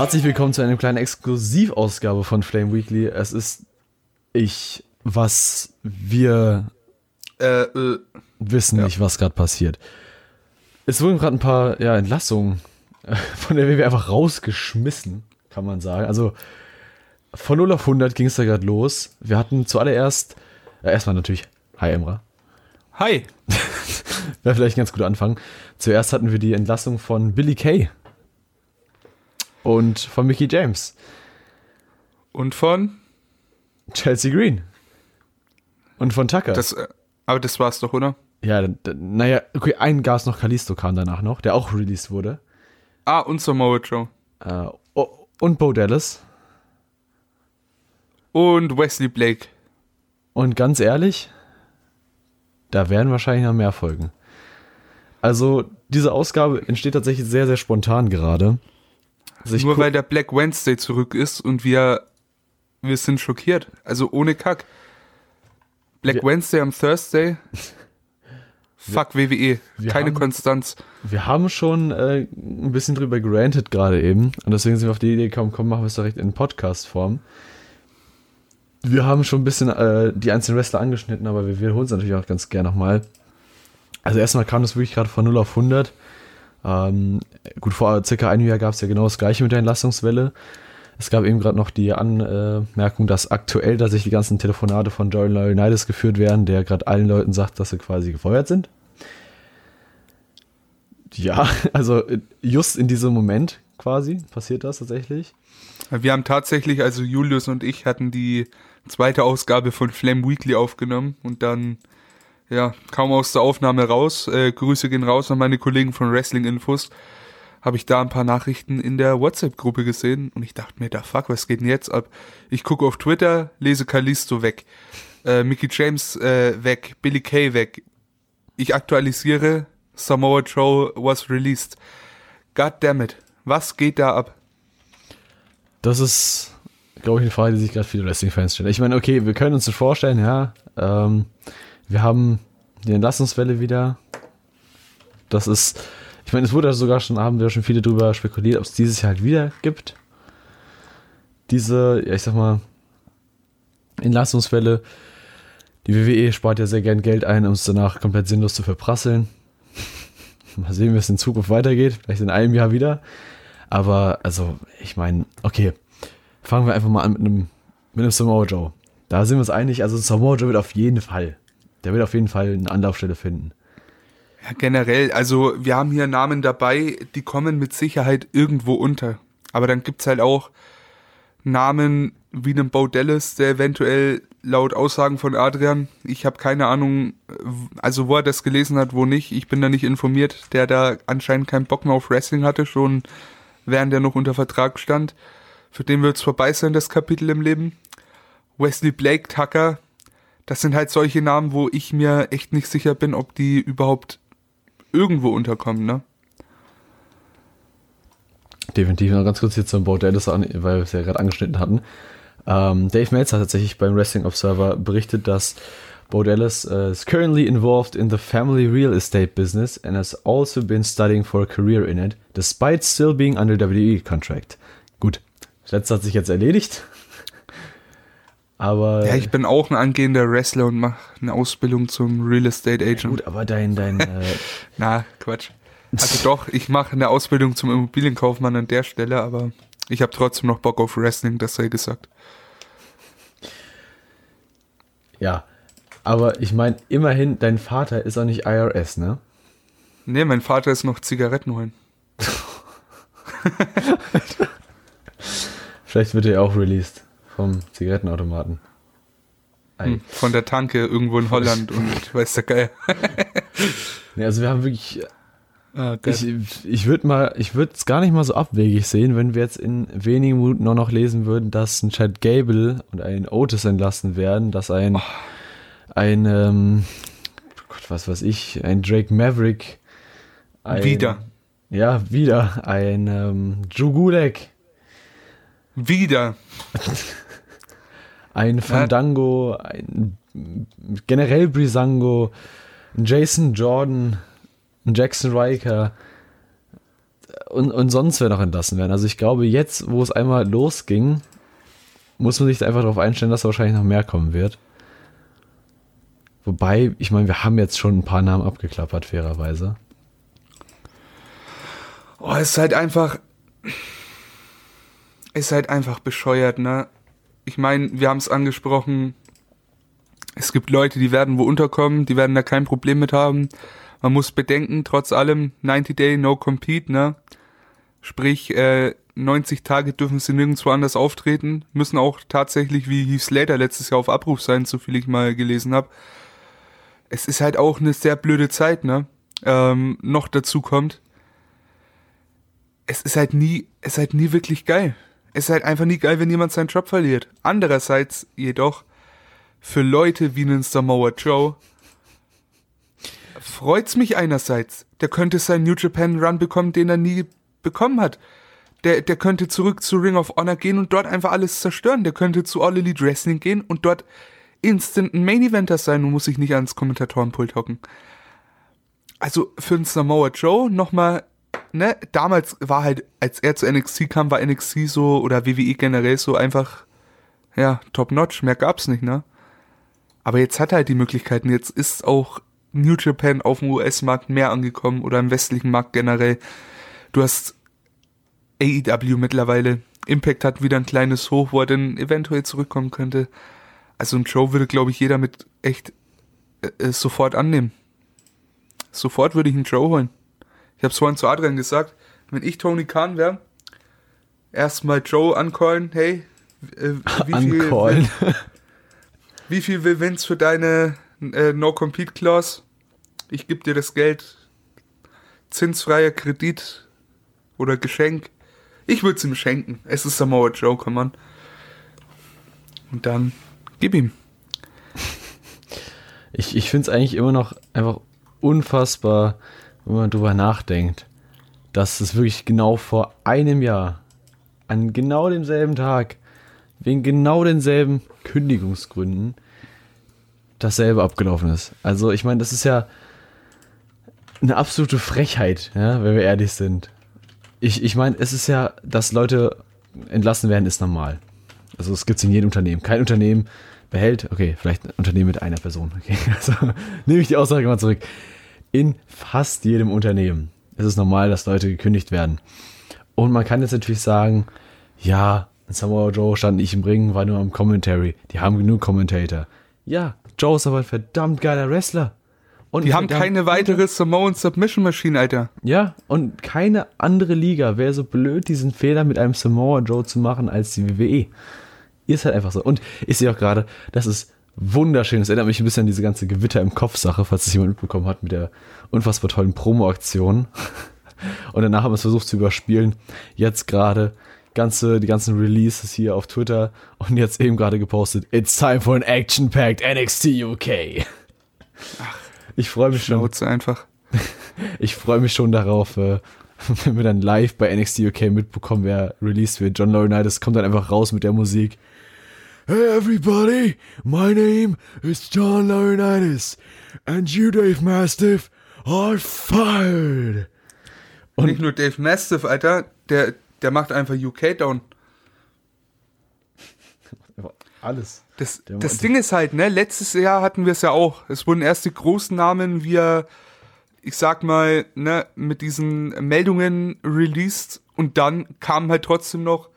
Herzlich willkommen zu einer kleinen Exklusivausgabe von Flame Weekly. Es ist ich, was wir Äh, äh, wissen Ja. nicht, was gerade passiert. Es wurden gerade ein paar ja, Entlassungen äh, von der WW einfach rausgeschmissen, kann man sagen. Also von 0 auf 100 ging es da gerade los. Wir hatten zuallererst, äh, erstmal natürlich, hi Emra, hi. wäre vielleicht ein ganz guter Anfang. Zuerst hatten wir die Entlassung von Billy Kay und von Mickey James, Und von? Chelsea Green und von Tucker. Das, äh, aber das war's doch, oder? ja, naja, okay, ein Gas noch Kalisto kam danach noch, der auch released wurde. Ah, und Samoa Joe. Äh, oh, und Bo Dallas. Und Wesley Blake. Und ganz ehrlich, da werden wahrscheinlich noch mehr folgen. Also, diese Ausgabe entsteht tatsächlich sehr, sehr spontan gerade. Also Nur weil der Black Wednesday zurück ist und wir, wir sind schockiert. Also ohne Kack. Black Wir- Wednesday am Thursday. Fuck WWE. Keine haben- Konstanz. wir haben schon äh, ein bisschen drüber gerantet gerade eben. Und deswegen sind wir auf die Idee gekommen, komm, machen wir es direkt in Podcast-Form. Wir haben schon ein bisschen äh, die einzelnen Wrestler angeschnitten, aber wir wiederholen es natürlich auch ganz gerne nochmal. Also erstmal kam das wirklich gerade von 0 auf 100. Ähm, gut, vor circa einem Jahr gab es ja genau das gleiche mit der Entlassungswelle. Es gab eben gerade noch die Anmerkung, dass aktuell tatsächlich die ganzen Telefonate von Jordan Laurinaitis geführt werden, der gerade allen Leuten sagt, dass sie quasi gefeuert sind. Ja, also äh, just in diesem Moment quasi passiert das tatsächlich. Wir haben tatsächlich, also Julius und ich hatten die zweite Ausgabe von Flame Weekly aufgenommen und dann, ja, kaum aus der Aufnahme raus. Äh, Grüße gehen raus an meine Kollegen von Wrestling Infos. Habe ich da ein paar Nachrichten in der WhatsApp-Gruppe gesehen und ich dachte mir, da fuck, was geht denn jetzt ab? Ich gucke auf Twitter, lese Kalisto weg, äh, Mickey James äh, weg, Billy Kay weg. Ich aktualisiere, Samoa Joe was released. God damn it, was geht da ab? Das ist, glaube ich, eine Frage, die sich gerade viele Wrestling-Fans stellen. Ich meine, okay, wir können uns das vorstellen, ja. Ähm, wir haben die Entlassungswelle wieder. Das ist, ich meine, es wurde sogar schon, haben wir schon viele drüber spekuliert, ob es dieses Jahr halt wieder gibt. Diese, ja, ich sag mal, Entlassungswelle. Die WWE spart ja sehr gern Geld ein, um es danach komplett sinnlos zu verprasseln. Mal sehen, wie es in Zukunft weitergeht. Vielleicht in einem Jahr wieder. Aber, also, ich meine, okay. Fangen wir einfach mal an mit einem, mit einem Samoa Joe. Da sind wir uns einig. Also, Samoa Joe wird auf jeden Fall, der wird auf jeden Fall eine Anlaufstelle finden. Ja, generell, also wir haben hier Namen dabei, die kommen mit Sicherheit irgendwo unter. Aber dann gibt's halt auch Namen wie einen Bo Dallas, der eventuell laut Aussagen von Adrian, ich habe keine Ahnung, also wo er das gelesen hat, wo nicht, ich bin da nicht informiert, der da anscheinend keinen Bock mehr auf Wrestling hatte, schon während er noch unter Vertrag stand. Für den wird's vorbei sein, das Kapitel im Leben. Wesley Blake, Tucker, das sind halt solche Namen, wo ich mir echt nicht sicher bin, ob die überhaupt irgendwo unterkommen, ne? Definitiv. Noch ganz kurz hier zum Bo Dallas, an, weil wir es ja gerade angeschnitten hatten. Ähm, Dave Meltzer hat tatsächlich beim Wrestling Observer berichtet, dass Bo Dallas uh, is currently involved in the family real estate business and has also been studying for a career in it, despite still being under WWE contract. Gut, das letzte hat sich jetzt erledigt. Aber Ja, ich bin auch ein angehender Wrestler und mache eine Ausbildung zum Real Estate Agent. gut, aber dein dein äh, Na, Quatsch. Also doch, ich mache eine Ausbildung zum Immobilienkaufmann an der Stelle, aber ich habe trotzdem noch Bock auf Wrestling, das sei gesagt. ja, aber ich meine immerhin dein Vater ist auch nicht IRS, ne? Nee, mein Vater ist noch Zigaretten holen. Vielleicht wird er auch released vom Zigarettenautomaten. Ei. Hm, Von der Tanke irgendwo in Holland und weiß der Geil. Nee, also wir haben wirklich Ah, Ich, ich würde mal, ich würde es gar nicht mal so abwegig sehen, wenn wir jetzt in wenigen Minuten nur noch lesen würden, dass ein Chad Gable und ein Otis entlassen werden, dass ein, Oh. ein, ähm, Gott, was weiß ich, ein Drake Maverick, ein, Wieder. ja, wieder, ein ähm, Drew Gulak, Wieder. ein Fandango, ein generell Brisango, ein Jason Jordan, ein Jackson Riker, und, und sonst wer noch entlassen werden. Also ich glaube, jetzt, wo es einmal losging, muss man sich einfach darauf einstellen, dass da wahrscheinlich noch mehr kommen wird. Wobei, ich meine, wir haben jetzt schon ein paar Namen abgeklappert, fairerweise. Oh, es ist halt einfach. Ist halt einfach bescheuert, ne? Ich meine, wir haben es angesprochen. Es gibt Leute, die werden wo unterkommen, die werden da kein Problem mit haben. Man muss bedenken, trotz allem, 90 Day, no compete, ne? Sprich, äh, 90 Tage dürfen sie nirgendwo anders auftreten, müssen auch tatsächlich wie Heath Slater letztes Jahr auf Abruf sein, so viel ich mal gelesen habe. Es ist halt auch eine sehr blöde Zeit, ne? Ähm, noch dazu kommt, es ist halt nie, es ist halt nie wirklich geil. Es ist halt einfach nie geil, wenn jemand seinen Job verliert. Andererseits jedoch, für Leute wie einen Samoa Joe, freut's mich einerseits. Der könnte seinen New Japan Run bekommen, den er nie bekommen hat. Der, der könnte zurück zu Ring of Honor gehen und dort einfach alles zerstören. Der könnte zu All Elite Wrestling gehen und dort instant ein Main Eventer sein und muss sich nicht ans Kommentatorenpult hocken. Also für einen Samoa Joe nochmal, ne, damals war halt, als er zu NXT kam, war NXT so oder WWE generell so einfach, ja, top notch, mehr gab's nicht, ne? Aber jetzt hat er halt die Möglichkeiten, jetzt ist auch New Japan auf dem US-Markt mehr angekommen oder im westlichen Markt generell. Du hast AEW mittlerweile. Impact hat wieder ein kleines Hoch, wo er dann eventuell zurückkommen könnte. Also ein Show würde, glaube ich, jeder mit echt äh, äh, sofort annehmen. Sofort würde ich einen Joe holen. Ich habe es vorhin zu Adrian gesagt, wenn ich Tony Khan wäre, erstmal Joe ancallen, hey, äh, wie viel, wie viel will Vince für deine äh, No-Compete-Clause? Ich gebe dir das Geld, zinsfreier Kredit oder Geschenk. Ich würde es ihm schenken. Es ist Samoa Joe, come on. Und dann gib ihm. Ich, ich finde es eigentlich immer noch einfach unfassbar, wenn man drüber nachdenkt, dass es wirklich genau vor einem Jahr, an genau demselben Tag, wegen genau denselben Kündigungsgründen, dasselbe abgelaufen ist. Also ich meine, das ist ja eine absolute Frechheit, ja, wenn wir ehrlich sind. Ich, ich meine, es ist ja, dass Leute entlassen werden, ist normal. Also es gibt es in jedem Unternehmen. Kein Unternehmen behält, okay, vielleicht ein Unternehmen mit einer Person. Okay, also nehme ich die Aussage mal zurück. In fast jedem Unternehmen ist es normal, dass Leute gekündigt werden. Und man kann jetzt natürlich sagen, ja, Samoa Joe stand nicht im Ring, war nur am Commentary. Die haben genug Commentator. Ja, Joe ist aber ein verdammt geiler Wrestler. Und Die haben keine weitere Samoan Submission Machine, Alter. ja, und keine andere Liga wäre so blöd, diesen Fehler mit einem Samoa Joe zu machen als die WWE. Ist halt einfach so. Und ich sehe auch gerade, das ist wunderschön. Das erinnert mich ein bisschen an diese ganze Gewitter im Kopf-Sache, falls es jemand mitbekommen hat, mit der unfassbar tollen Promo-Aktion. Und danach haben wir es versucht zu überspielen. Jetzt gerade ganze, die ganzen Releases hier auf Twitter und jetzt eben gerade gepostet. It's time for an action-packed NXT UK. Ich freue mich schon. Einfach. Ich freue mich schon darauf, äh, wenn wir dann live bei NXT UK mitbekommen, wer released wird. John Laurinaitis kommt dann einfach raus mit der Musik. Hey everybody, my name is John Laurinaitis and you, Dave Mastiff, are fired. Und nicht nur Dave Mastiff, Alter, der, der macht einfach UK down. Alles. Das, das Ding ist halt, ne, letztes Jahr hatten wir es ja auch. Es wurden erst die großen Namen wir, ich sag mal, ne, mit diesen Meldungen released und dann kamen halt trotzdem noch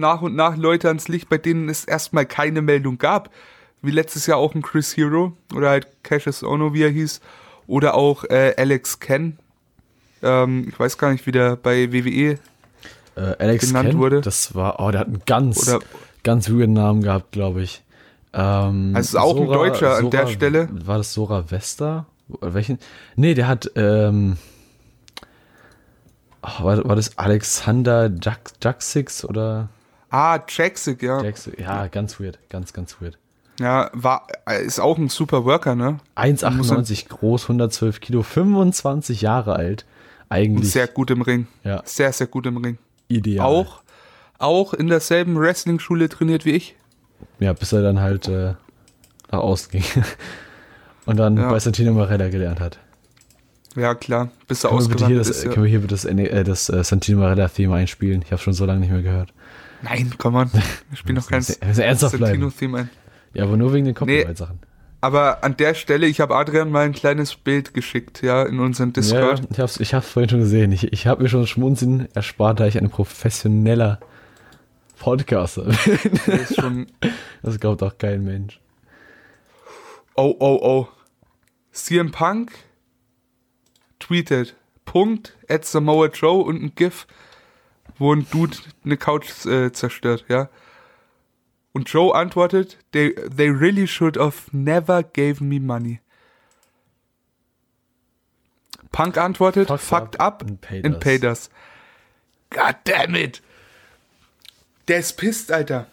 nach und nach Leute ans Licht, bei denen es erstmal keine Meldung gab. Wie letztes Jahr auch ein Chris Hero oder halt Cassius Ono, wie er hieß. Oder auch äh, Alex Ken. Ähm, ich weiß gar nicht, wie der bei WWE Äh, Alex genannt Ken, wurde. das war, oh, der hat einen ganz, Oder- ganz weirden Namen gehabt, glaube ich. Ähm, Also ist auch ein Deutscher an der Stelle. War das Sora Vesta? Welchen? Nee, der hat, ähm, war, war das Alexander Jack, Jaxix oder Ah, Jaxic, ja. Jax? Ja, ganz weird, ganz, ganz weird. Ja, war, ist auch ein super Worker, ne? 1,98 groß, 112 Kilo, 25 Jahre alt. Und Eigentlich sehr gut im Ring. Ja. Sehr, sehr gut im Ring. ideal. Auch, auch in derselben Wrestling-Schule trainiert wie ich. Ja, bis er dann halt äh, nach außen ging. Und dann Ja. bei Santino Marella gelernt hat. Ja, klar. Bist du Können wir bitte hier ausgewandert. das, ist ja- können wir hier bitte das, äh, das äh, Santino Marella-Theme einspielen? Ich habe schon so lange nicht mehr gehört. Nein, komm on. Ich spiele noch bleiben. Santino-Theme ein. Ja, aber nur wegen den Copyright-Sachen. Aber an der Stelle, ich habe Adrian mal ein kleines Bild geschickt, ja, in unseren Ja, Discord. ich hab's, ich hab's vorhin schon gesehen. Ich, ich habe mir schon Schmunzeln erspart, da ich ein professioneller Podcaster bin. Ist schon. Das glaubt auch kein Mensch. Oh, oh, oh. CM Punk tweetet. Punkt at Samoa Joe und ein GIF, wo ein Dude eine Couch äh, zerstört, ja. Und Joe antwortet, they, they really should have never gave me money. Punk antwortet, Fucked fucked, up up, and paid and us." paid us. God damn it. Der ist pisst, Alter.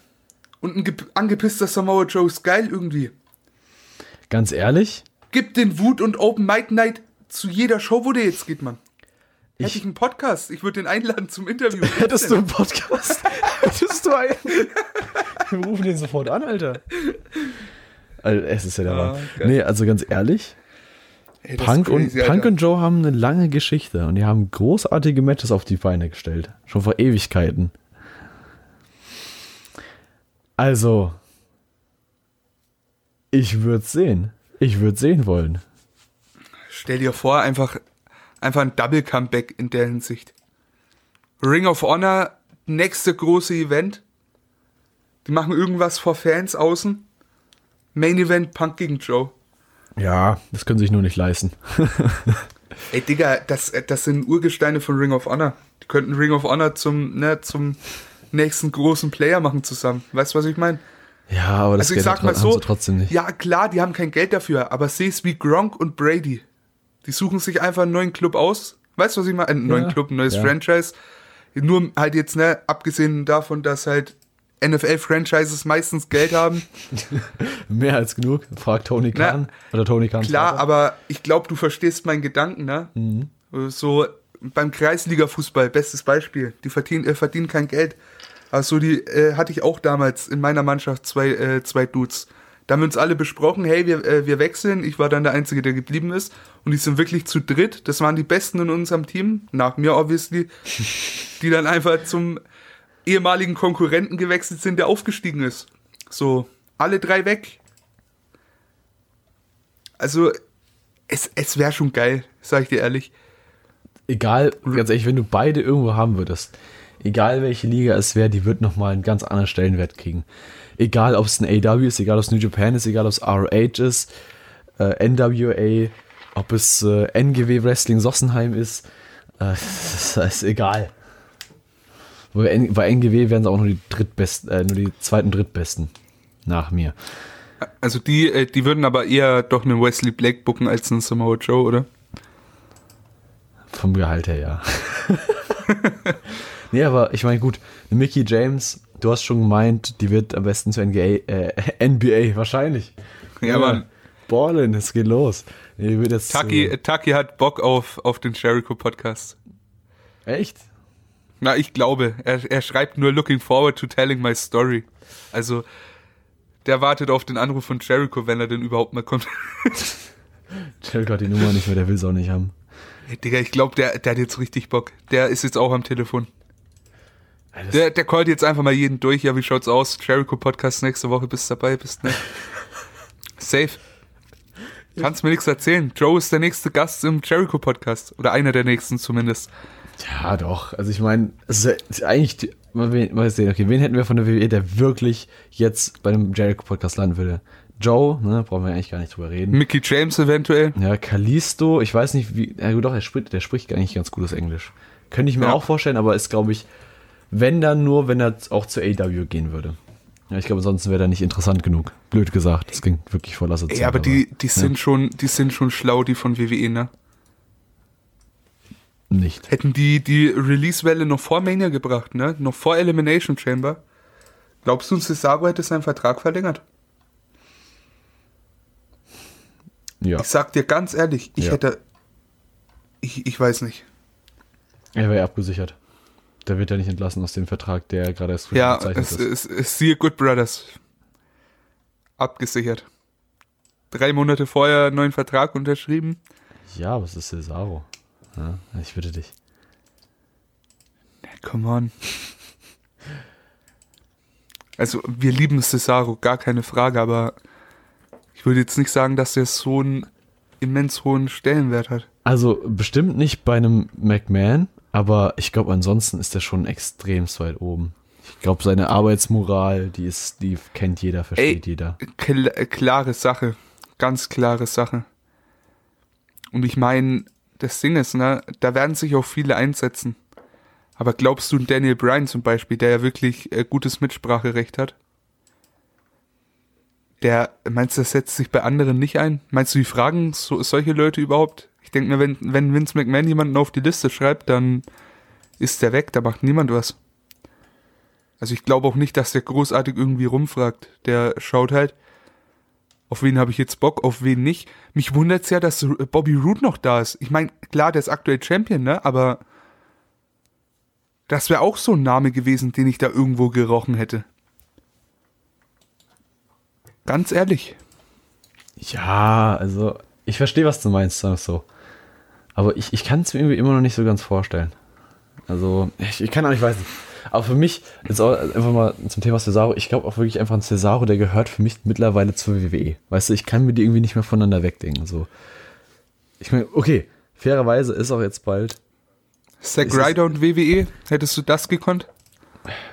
Und ein ge- angepisster Samoa Joe ist geil irgendwie. Ganz ehrlich, Gib den Wut und Open Mic Night zu jeder Show, wo der jetzt geht, Mann. Hätte Ich- ich einen Podcast, ich würde den einladen zum Interview. hättest du einen Podcast? hättest du einen? Wir rufen den sofort an, Alter. Also, es ist ja der Ah, Mann. Nee, also ganz ehrlich, Ey, Punk, und, Punk und Joe haben eine lange Geschichte und die haben großartige Matches auf die Beine gestellt. Schon vor Ewigkeiten. Also, ich würde sehen. Ich würde sehen wollen. Stell dir vor, einfach, einfach ein Double Comeback in der Hinsicht. Ring of Honor, nächste große Event. Die machen irgendwas vor Fans außen. Main Event Punk gegen Joe. Ja, das können sie sich nur nicht leisten. Ey, Digga, das, das sind Urgesteine von Ring of Honor. Die könnten Ring of Honor zum, ne, zum nächsten großen Player machen zusammen. Weißt du, was ich meine? Ja, aber das Also ich Geld sag mal so, trotzdem nicht. ja klar, die haben kein Geld dafür, aber seh's wie Gronk und Brady. Die suchen sich einfach einen neuen Club aus. Weißt du, was ich meine? Einen Ja, neuen Club, ein neues ja. Franchise. Nur halt jetzt, ne, abgesehen davon, dass halt NFL-Franchises meistens Geld haben. Mehr als genug. Fragt Tony Khan. Oder Tony Khan. Klar, aber ich glaube, du verstehst meinen Gedanken, ne? Mhm. So beim Kreisliga-Fußball, bestes Beispiel. Die verdienen, äh, verdienen kein Geld. Also die äh, hatte ich auch damals in meiner Mannschaft zwei, äh, zwei Dudes. Da haben wir uns alle besprochen, hey, wir, äh, wir wechseln. Ich war dann der Einzige, der geblieben ist. Und die sind wirklich zu dritt. Das waren die Besten in unserem Team, nach mir obviously, die dann einfach zum ehemaligen Konkurrenten gewechselt sind, der aufgestiegen ist. So, alle drei weg. Also, es, es wäre schon geil, sag ich dir ehrlich. egal, ganz ehrlich, wenn du beide irgendwo haben würdest, egal welche Liga es wäre, die wird nochmal einen ganz anderen Stellenwert kriegen. Egal, ob es ein AW ist, egal, ob es New Japan ist, egal, ob es ROH ist, äh, NWA, ob es äh, NGW Wrestling Sossenheim ist, äh, das ist egal. Bei, NGW wären sie auch nur die drittbesten, äh, nur die zweiten drittbesten nach mir. Also die, äh, die würden aber eher doch einen Wesley Blake booken als einen Samoa Joe, oder? Vom Gehalt her, ja. nee, aber ich meine, gut, Mickey James, du hast schon gemeint, die wird am besten zur NBA, äh, NBA wahrscheinlich. Ja, Mann. Ballin, es geht los. Nee, jetzt Taki, äh, Taki hat Bock auf, auf den Jericho-Podcast. echt? Na, ich glaube. Er, er schreibt nur looking forward to telling my story. Also, der wartet auf den Anruf von Jericho, wenn er denn überhaupt mal kommt. Jericho hat die Nummer nicht mehr, der will es auch nicht haben. Ey, Digga, ich glaube, der, der hat jetzt richtig Bock. Der ist jetzt auch am Telefon. Das- Der, der callt jetzt einfach mal jeden durch. Ja, wie schaut's aus? Jericho-Podcast nächste Woche. Bist dabei? Bist ne? Safe. Kannst mir nichts erzählen. Joe ist der nächste Gast im Jericho-Podcast. Oder einer der nächsten zumindest. Ja, doch. Also ich meine, eigentlich, mal, wen- mal sehen, okay, wen hätten wir von der WWE, der wirklich jetzt bei dem Jericho-Podcast landen würde? Joe, ne, brauchen wir eigentlich gar nicht drüber reden. Mickey James eventuell. Ja, Kalisto, ich weiß nicht, wie. Ja, gut, doch, er spricht, der spricht eigentlich ganz gutes Englisch. Könnte ich mir Ja. auch vorstellen, aber ist, glaube ich, wenn dann nur, wenn er auch zu AW gehen würde. Ja, ich glaube, ansonsten wäre er nicht interessant genug. Blöd gesagt, das klingt wirklich voll assoziiert. Ey, aber die, die sind schon, die sind schon schlau, die von WWE, ne? Nicht. Hätten die die Release-Welle noch vor Mania gebracht, ne? Noch vor Elimination Chamber. Glaubst du, Cesaro hätte seinen Vertrag verlängert? Ja. Ich sag dir ganz ehrlich, ich Ja. hätte. Ich, ich weiß nicht. Er wäre abgesichert. Der wird ja nicht entlassen aus dem Vertrag, der gerade erst Ja, es, ist. es, es siehe Good Brothers. Abgesichert. Drei Monate vorher einen neuen Vertrag unterschrieben. Ja, aber es ist Cesaro. Ja, ich bitte dich. Come on. Also, wir lieben Cesaro, gar keine Frage, aber ich würde jetzt nicht sagen, dass er so einen immens hohen Stellenwert hat. Also bestimmt nicht bei einem McMahon, aber ich glaube, ansonsten ist er schon extrem weit oben. Ich glaube, seine Arbeitsmoral, die ist, die kennt jeder, versteht Ey. jeder. Kl klare Sache. Ganz klare Sache. Und ich meine, das Ding ist, ne, da werden sich auch viele einsetzen. Aber glaubst du, Daniel Bryan zum Beispiel, der ja wirklich äh, gutes Mitspracherecht hat, der, meinst du, das setzt sich bei anderen nicht ein? Meinst du, die fragen so, solche Leute überhaupt? Ich denke mir, wenn, wenn Vince McMahon jemanden auf die Liste schreibt, dann ist der weg, da macht niemand was. Also ich glaube auch nicht, dass der großartig irgendwie rumfragt. Der schaut halt, auf wen habe ich jetzt Bock, auf wen nicht. Mich wundert's ja, dass Bobby Roode noch da ist. Ich meine, klar, der ist aktuell Champion, ne? Aber das wäre auch so ein Name gewesen, den ich da irgendwo gerochen hätte. Ganz ehrlich. Ja, also ich verstehe, was du meinst, so. Aber ich, ich kann es mir irgendwie immer noch nicht so ganz vorstellen. Also, ich, ich kann auch nicht, weiß nicht. Aber für mich, jetzt auch einfach mal zum Thema Cesaro, ich glaube auch wirklich einfach ein Cesaro, der gehört für mich mittlerweile zur WWE. Weißt du, ich kann mir die irgendwie nicht mehr voneinander wegdenken. So. Ich meine, okay, fairerweise ist auch jetzt bald, Zack Ryder und WWE, hättest du das gekonnt?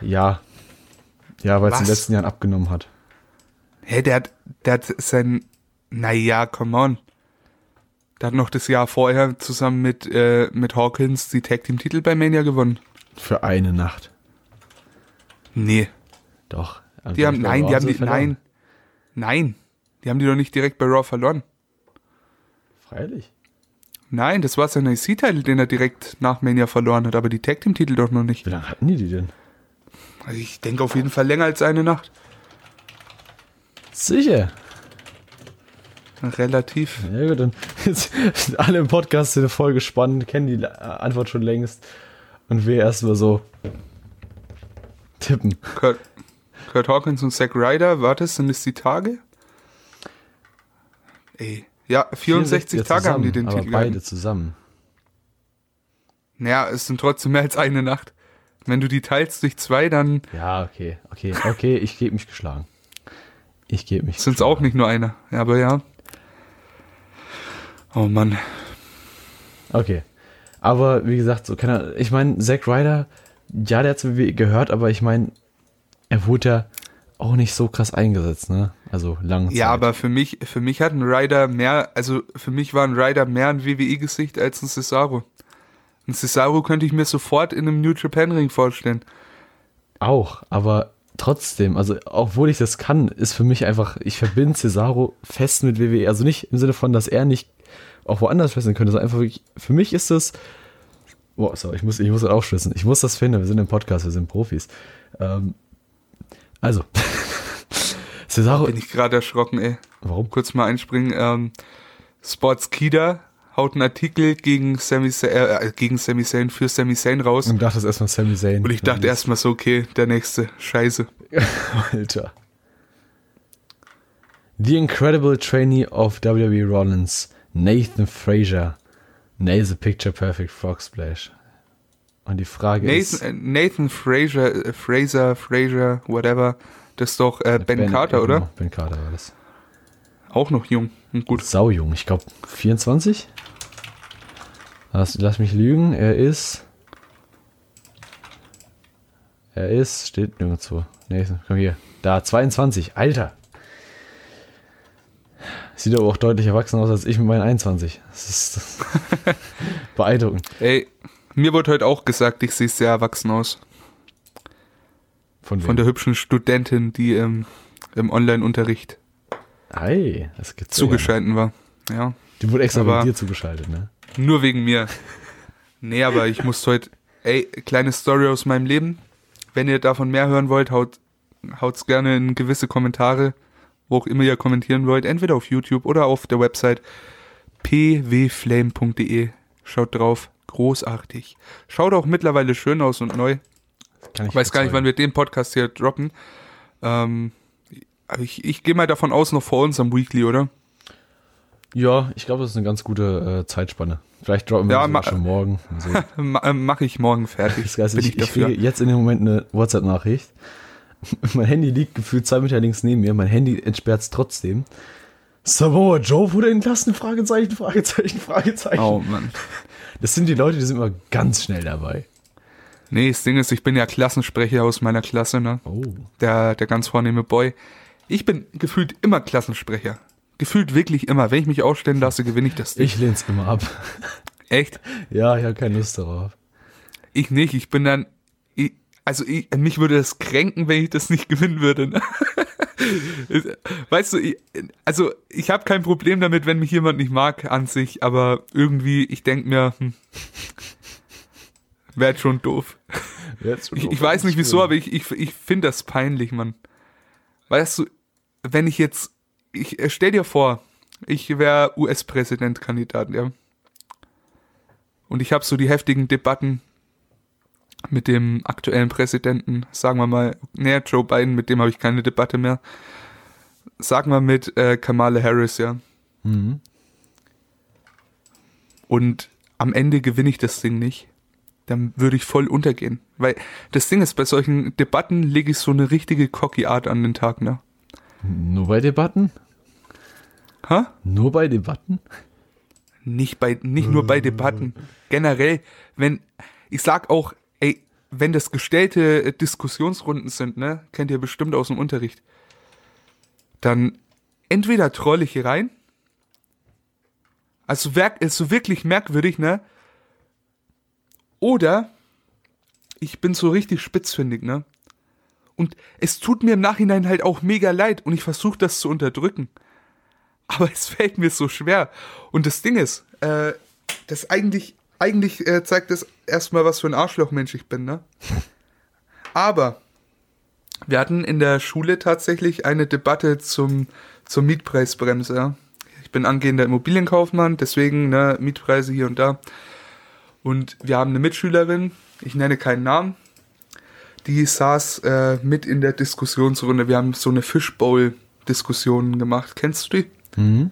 ja, ja, weil es in den letzten Jahren abgenommen hat. Hä, der hat, der hat sein, naja, come on. Der hat noch das Jahr vorher zusammen mit, äh, mit Hawkins die Tag Team Titel bei Mania gewonnen. Für eine Nacht. Nee. Doch. Die haben, nein, die haben die, nein. Nein. Die haben die doch nicht direkt bei Raw verloren. Freilich. Nein, das war sein IC-Titel, den er direkt nach Mania verloren hat, aber die Tag Team Titel doch noch nicht. Wie lange hatten die die denn? Also ich denke auf jeden Fall länger als eine Nacht. Sicher. Relativ. Ja gut, dann jetzt, alle im Podcast sind voll gespannt, kennen die Antwort schon längst. Und wir erstmal so tippen. Kurt, Kurt Hawkins und Zack Ryder, warte, sind es die Tage? Ey. Ja, 64, ja, Tage haben die zusammen, den aber Titel beide gehalten. zusammen. Naja, es sind trotzdem mehr als eine Nacht. Wenn du die teilst durch zwei, dann Ja, okay, okay, okay, ich gebe mich geschlagen. Ich gebe mich. sind es auch nicht nur eine. Ja, aber ja. Oh Mann. Okay. Aber wie gesagt, so kann er. Ich meine, Zack Ryder, ja, der hat zu WWE gehört, aber ich meine, er wurde ja auch nicht so krass eingesetzt, ne? Also lange Zeit. Ja, aber für mich, für mich hat ein Ryder mehr, also für mich war ein Ryder mehr ein WWE-Gesicht als ein Cesaro. Ein Cesaro könnte ich mir sofort in einem New Japan Ring vorstellen. Auch, aber trotzdem, also obwohl ich das kann, ist für mich einfach, ich verbinde Cesaro fest mit WWE. Also nicht im Sinne von, dass er nicht auch woanders fesseln könnte, einfach wirklich, für mich ist das. Boah, sorry, ich muss, ich muss das aufschlüsseln. Ich muss das finden, wir sind im Podcast, wir sind Profis. Ähm, also, Cesaro. Bin ich gerade erschrocken, ey. Warum? Kurz mal einspringen. Ähm, Sports Kida haut einen Artikel gegen Sami, Zayn- äh, gegen Sami Zayn für Sami Zayn raus. Und dachte erstmal Sami Zayn. Und ich dachte erstmal so, okay, der nächste. Scheiße. Alter. The Incredible Trainee of WWE Rollins, Nathan Frazier, nails a picture perfect frog splash. Und die Frage ist. Nathan, äh, Nathan Fraser, Fraser, Fraser, whatever. Das ist doch äh, Ben, Carter, oder? Genau, Ben Carter war das. Auch noch jung. Und gut. Saujung, ich glaube 24? Lass, lass mich lügen, er ist. Er ist, steht nirgendwo. Nathan, komm hier. Da, 22, Alter. Sieht aber auch deutlich erwachsener aus als ich mit meinen 21. Das ist das beeindruckend. Ey, mir wurde heute auch gesagt, ich sehe sehr erwachsen aus. Von, Von der hübschen Studentin, die ähm, im Online-Unterricht Ei, das gibt's ja. zugeschalten war. Ja. Die wurde extra Aber- bei dir zugeschaltet, ne? Nur wegen mir. Nee, aber ich musste heute. Ey, kleine Story aus meinem Leben. Wenn ihr davon mehr hören wollt, haut, haut's gerne in gewisse Kommentare, wo auch immer ihr kommentieren wollt, entweder auf YouTube oder auf der Website pwflame.de. Schaut drauf. Großartig. Schaut auch mittlerweile schön aus und neu. Kann Ich weiß gar nicht, wann wir den Podcast hier droppen. Ähm, ich ich gehe mal davon aus, noch vor unserem Weekly, oder? Ja, ich glaube, das ist eine ganz gute äh, Zeitspanne. Vielleicht droppen wir Ja, das ma- schon morgen. So. Äh, Mache ich morgen fertig. Das Geilste, Bin ich, ich dafür. jetzt in dem Moment eine WhatsApp-Nachricht. mein Handy liegt gefühlt zwei Meter links neben mir. Mein Handy entsperrt es trotzdem. Samoa Joe wurde entlassen? Fragezeichen, Fragezeichen, Fragezeichen. Oh Mann. Das sind die Leute, die sind immer ganz schnell dabei. Nee, das Ding ist, ich bin ja Klassensprecher aus meiner Klasse, ne? Oh. Der, der ganz vornehme Boy. Ich bin gefühlt immer Klassensprecher. Gefühlt wirklich immer. Wenn ich mich ausstellen lasse, gewinne ich das Ding. Ich lehn's immer ab. Echt? ja, ich habe keine Lust darauf. Ich nicht. Ich bin dann. Ich, also ich, mich würde das kränken, wenn ich das nicht gewinnen würde. Ne? weißt du, ich, also ich habe kein Problem damit, wenn mich jemand nicht mag an sich, aber irgendwie, ich denk mir, hm, wäre schon doof. Jetzt Ich, ich weiß nicht wieso, aber ich, ich, ich finde das peinlich, Mann. Weißt du, wenn ich jetzt, ich äh, stell dir vor, ich wäre US-Präsidentkandidat, ja. Und ich habe so die heftigen Debatten mit dem aktuellen Präsidenten, sagen wir mal, nee, Joe Biden, mit dem habe ich keine Debatte mehr. Sagen wir mit äh, Kamala Harris, ja. Mhm. Und am Ende gewinne ich das Ding nicht, dann würde ich voll untergehen. Weil das Ding ist, bei solchen Debatten lege ich so eine richtige cocky Art an den Tag, ne? Nur bei Debatten? Ha? Nur bei Debatten? Nicht bei, nicht nur bei Debatten. Generell, wenn, ich sag auch, wenn das gestellte äh, Diskussionsrunden sind, ne, kennt ihr bestimmt aus dem Unterricht, dann entweder troll ich hier rein, also ist so wirklich merkwürdig, ne, oder ich bin so richtig spitzfindig, ne, und es tut mir im Nachhinein halt auch mega leid und ich versuche das zu unterdrücken. Aber es fällt mir so schwer. Und das Ding ist, äh, das eigentlich, eigentlich äh, zeigt das erstmal, was für ein Arschlochmensch ich bin, ne? Aber wir hatten in der Schule tatsächlich eine Debatte zum, zur Mietpreisbremse. Ja? Ich bin angehender Immobilienkaufmann, deswegen ne, Mietpreise hier und da. Und wir haben eine Mitschülerin, ich nenne keinen Namen, die saß äh, mit in der Diskussionsrunde. Wir haben so eine Fishbowl-Diskussion gemacht. Kennst du die? Mhm.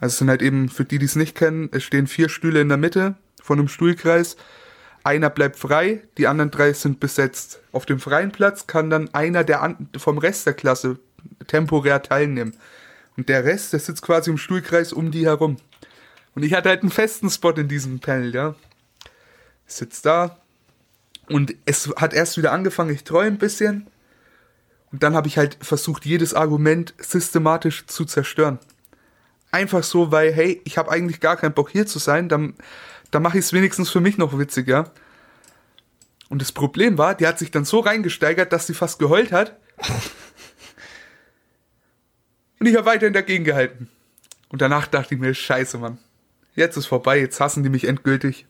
Also es sind halt eben, für die, die es nicht kennen, es stehen vier Stühle in der Mitte von einem Stuhlkreis. Einer bleibt frei, die anderen drei sind besetzt. Auf dem freien Platz kann dann einer der vom Rest der Klasse temporär teilnehmen. Und der Rest, der sitzt quasi im Stuhlkreis um die herum. Und ich hatte halt einen festen Spot in diesem Panel, ja. Ich sitz da. Und es hat erst wieder angefangen, ich treue ein bisschen. Und dann habe ich halt versucht, jedes Argument systematisch zu zerstören. Einfach so, weil, hey, ich habe eigentlich gar keinen Bock hier zu sein, dann, dann mache ich es wenigstens für mich noch witziger. Und das Problem war, die hat sich dann so reingesteigert, dass sie fast geheult hat. Und ich habe weiterhin dagegen gehalten. Und danach dachte ich mir, scheiße, Mann. Jetzt ist vorbei, jetzt hassen die mich endgültig.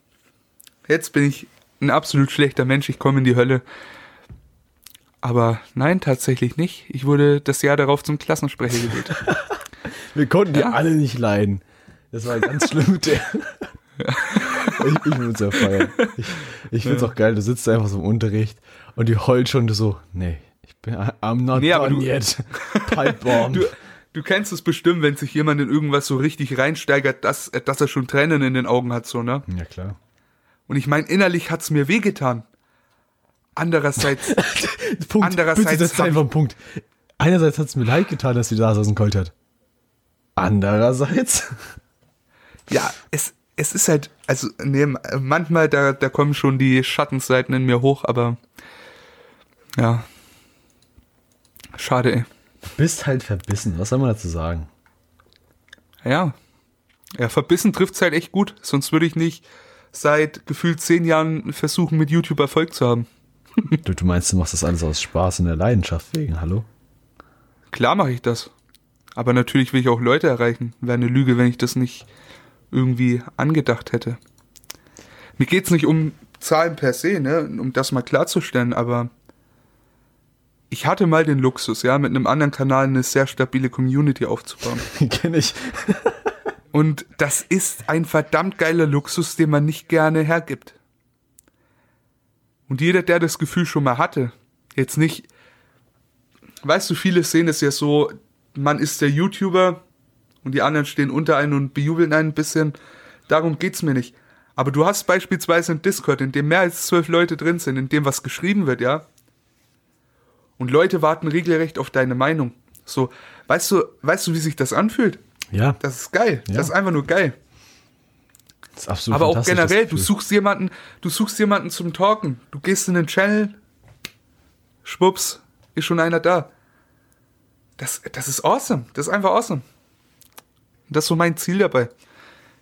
Jetzt bin ich ein absolut schlechter Mensch, ich komme in die Hölle. Aber nein, tatsächlich nicht. Ich wurde das Jahr darauf zum Klassensprecher gewählt. Wir konnten die Ja. alle nicht leiden. Das war ganz schlimm mit der. Ich ich würde es ja feiern. Ich, ich finde es auch geil, du sitzt einfach so im Unterricht und die heult schon so, nee, ich bin, I'm not Nee, done du- yet. Pipe bomb. Du, du kennst es bestimmt, wenn sich jemand in irgendwas so richtig reinsteigert, dass, dass er schon Tränen in den Augen hat, so, ne? ja, klar. Und ich meine, innerlich hat's mir wehgetan. Andererseits, Punkt. Andererseits Bitte setz einfach einen Punkt. Einerseits hat es mir leid getan, dass sie da saßen geheult hat. Andererseits. ja, es, es ist halt, also, nee, manchmal, da, da kommen schon die Schattenseiten in mir hoch, aber, ja. Schade, ey. Du bist halt verbissen. Was soll man dazu sagen? Ja. Ja, verbissen trifft's halt echt gut. Sonst würde ich nicht seit gefühlt zehn Jahren versuchen, mit YouTube Erfolg zu haben. Du, du meinst, du machst das alles aus Spaß und der Leidenschaft wegen, hallo? Klar mache ich das. Aber natürlich will ich auch Leute erreichen. Wäre eine Lüge, wenn ich das nicht irgendwie angedacht hätte. Mir geht's nicht um Zahlen per se, ne, um das mal klarzustellen, aber ich hatte mal den Luxus, ja, mit einem anderen Kanal eine sehr stabile Community aufzubauen. Kenn ich. Und das ist ein verdammt geiler Luxus, den man nicht gerne hergibt. Und jeder, der das Gefühl schon mal hatte, jetzt nicht, weißt du, viele sehen es ja so, man ist der YouTuber und die anderen stehen unter einen und bejubeln einen ein bisschen. Darum geht's mir nicht. Aber du hast beispielsweise einen Discord, in dem mehr als zwölf Leute drin sind, in dem was geschrieben wird, ja. Und Leute warten regelrecht auf deine Meinung. So, weißt du, weißt du, wie sich das anfühlt? Ja. Das ist geil. Ja. Das ist einfach nur geil. Das ist absolut Aber auch generell, du suchst jemanden, du suchst jemanden zum Talken. Du gehst in den Channel, schwupps, ist schon einer da. Das, das ist awesome. Das ist einfach awesome. Das ist so mein Ziel dabei.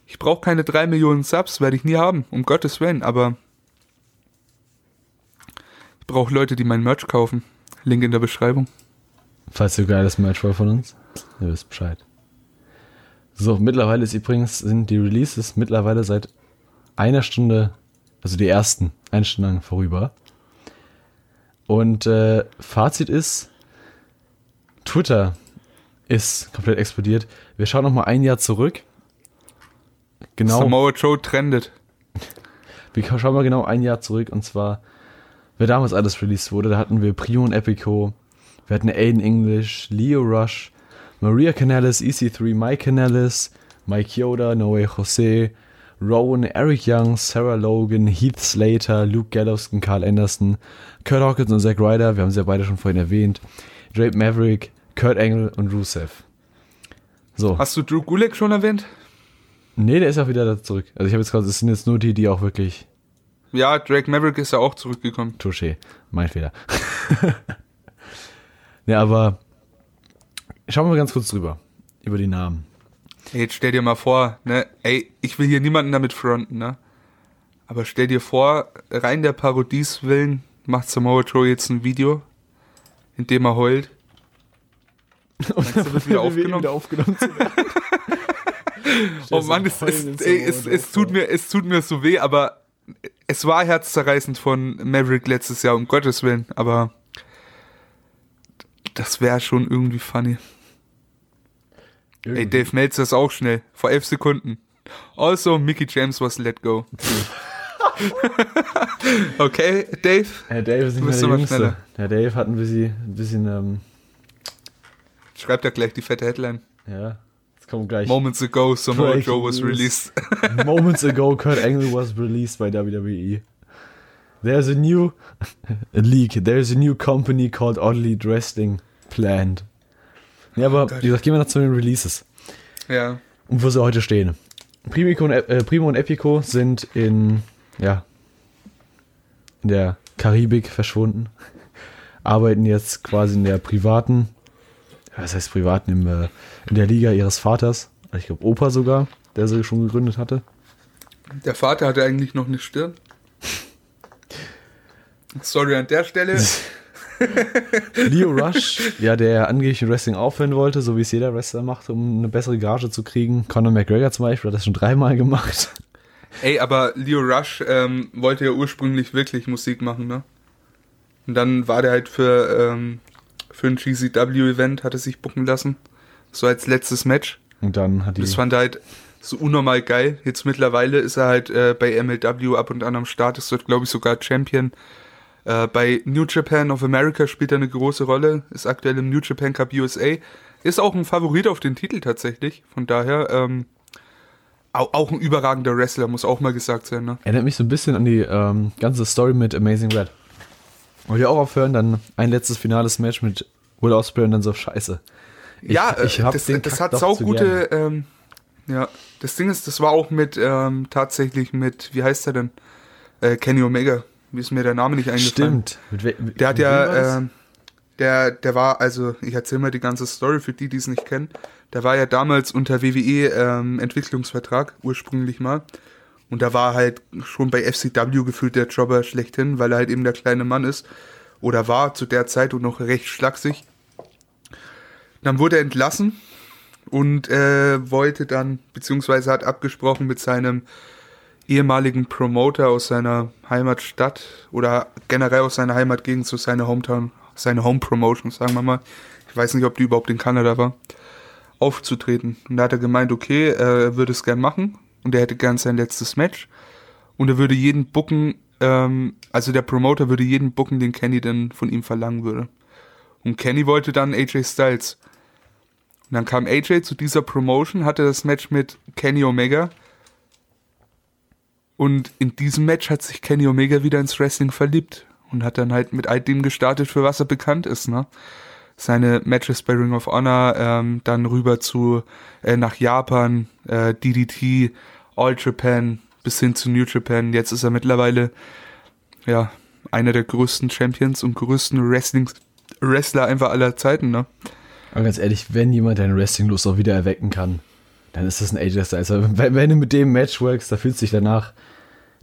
Ich brauche keine drei Millionen Subs, werde ich nie haben, um Gottes Willen, aber ich brauche Leute, die mein Merch kaufen. Link in der Beschreibung. Falls ihr geiles Match wollt von uns, ihr wisst Bescheid. So, mittlerweile ist übrigens, sind die Releases mittlerweile seit einer Stunde, also die ersten, eine Stunde lang vorüber. Und äh, Fazit ist, Twitter ist komplett explodiert. Wir schauen noch mal ein Jahr zurück. Genau. Samoa Joe trendet. Wir schauen mal genau ein Jahr zurück und zwar, wer damals alles released wurde. Da hatten wir Prio und Epico, wir hatten Aiden English, Leo Rush, Maria Canales, EC3, Mike Canales, Mike Yoda, Noe Jose, Rowan, Eric Young, Sarah Logan, Heath Slater, Luke Gallows Carl Anderson, Kurt Hawkins und Zack Ryder, wir haben sie ja beide schon vorhin erwähnt, Drake Maverick, Kurt Angle und Rusev. So. Hast du Drew Gulak schon erwähnt? Nee, der ist auch wieder da zurück. Also ich habe jetzt gerade, es sind jetzt nur die, die auch wirklich Ja, Drake Maverick ist ja auch zurückgekommen. Touché, mein Fehler. ja, aber schauen wir mal ganz kurz drüber. Über die Namen. Ey, jetzt stell dir mal vor, ne, ey, ich will hier niemanden damit fronten, ne? Aber stell dir vor, rein der Parodies willen macht Samoa Joe jetzt ein Video, in dem er heult. Und dann wird wieder aufgenommen? aufgenommen zu werden. Oh Mann, es, es, ey, es, es, tut mir, es tut mir so weh, aber es war herzzerreißend von Maverick letztes Jahr, um Gottes Willen, aber das wäre schon irgendwie funny. Ey, Dave Meltzer ist auch schnell, vor elf Sekunden. Also, Mickey James was let go. okay, Dave? Herr Dave ist nicht Du mehr bist der Jüngste. schneller. Herr Dave hat ein bisschen, ein bisschen ähm, Schreibt er gleich die fette Headline. ja, jetzt kommt gleich. Moments ago, Samoa Joe was released. Moments ago, Kurt Angle was released by WWE. There's a new leak. There's a new company called Oddly Wrestling planned. Ja, aber Gott. wie gesagt, gehen wir noch zu den Releases. ja. Und wo sie heute stehen. Primico und, äh, Primo und Epico sind in, ja, in der Karibik verschwunden. Arbeiten jetzt quasi in der privaten, was heißt privaten, im, äh, in der Liga ihres Vaters. Ich glaube, Opa sogar, der sie schon gegründet hatte. Der Vater hatte eigentlich noch eine Stirn. Sorry an der Stelle. Leo Rush, ja, der angeblich mit Wrestling aufhören wollte, so wie es jeder Wrestler macht, um eine bessere Gage zu kriegen. Conor McGregor zum Beispiel hat das schon dreimal gemacht. Ey, aber Leo Rush ähm, wollte ja ursprünglich wirklich Musik machen, ne? Und dann war der halt für, ähm, für ein GCW-Event, hat er sich bucken lassen. So als letztes Match. Und dann hat die. Das fand er halt so unnormal geil. Jetzt mittlerweile ist er halt äh, bei MLW ab und an am Start, ist dort, glaube ich, sogar Champion. Äh, bei New Japan of America spielt er eine große Rolle, ist aktuell im New Japan Cup USA. Ist auch ein Favorit auf den Titel tatsächlich. Von daher, ähm, auch, auch ein überragender Wrestler, muss auch mal gesagt sein, ne? Erinnert mich so ein bisschen an die ähm, ganze Story mit Amazing Red. Wollt ihr auch aufhören? Dann ein letztes finales Match mit Will Ospreay und dann so Scheiße. Ich- ja, äh, ich hab das, den das Kack hat doch zu saugute, ähm, ja, das Ding ist, das war auch mit, ähm, tatsächlich mit, wie heißt er denn? Äh, Kenny Omega. Wie ist mir der Name nicht eingefallen? Stimmt. Mit mit- Der hat ja, ähm, der, der war, also ich erzähle mal die ganze Story für die, die es nicht kennen. Der war ja damals unter WWE ähm, Entwicklungsvertrag, ursprünglich mal. Und da war halt schon bei FCW gefühlt der Jobber schlechthin, weil er halt eben der kleine Mann ist. Oder war zu der Zeit und noch recht schlaksig. Dann wurde er entlassen und äh, wollte dann, beziehungsweise hat abgesprochen mit seinem ehemaligen Promoter aus seiner Heimatstadt oder generell aus seiner Heimatgegend zu seiner Hometown, seine Home Promotion, sagen wir mal. Ich weiß nicht, ob die überhaupt in Kanada war, aufzutreten. Und da hat er gemeint, okay, er würde es gern machen und er hätte gern sein letztes Match. Und er würde jeden bucken, ähm, also der Promoter würde jeden bucken, den Kenny dann von ihm verlangen würde. Und Kenny wollte dann AJ Styles. Und dann kam AJ zu dieser Promotion, hatte das Match mit Kenny Omega. Und in diesem Match hat sich Kenny Omega wieder ins Wrestling verliebt und hat dann halt mit all dem gestartet, für was er bekannt ist, ne? Seine Matches bei Ring of Honor, ähm, dann rüber zu äh, nach Japan, äh, DDT, All Japan bis hin zu New Japan. Jetzt ist er mittlerweile ja einer der größten Champions und größten Wrestling Wrestler einfach aller Zeiten, ne? Aber ganz ehrlich, wenn jemand deine Wrestling-Lust auch wieder erwecken kann, dann ist das ein AJ Styles. Also, wenn, wenn du mit dem Match workst, da fühlst du dich danach,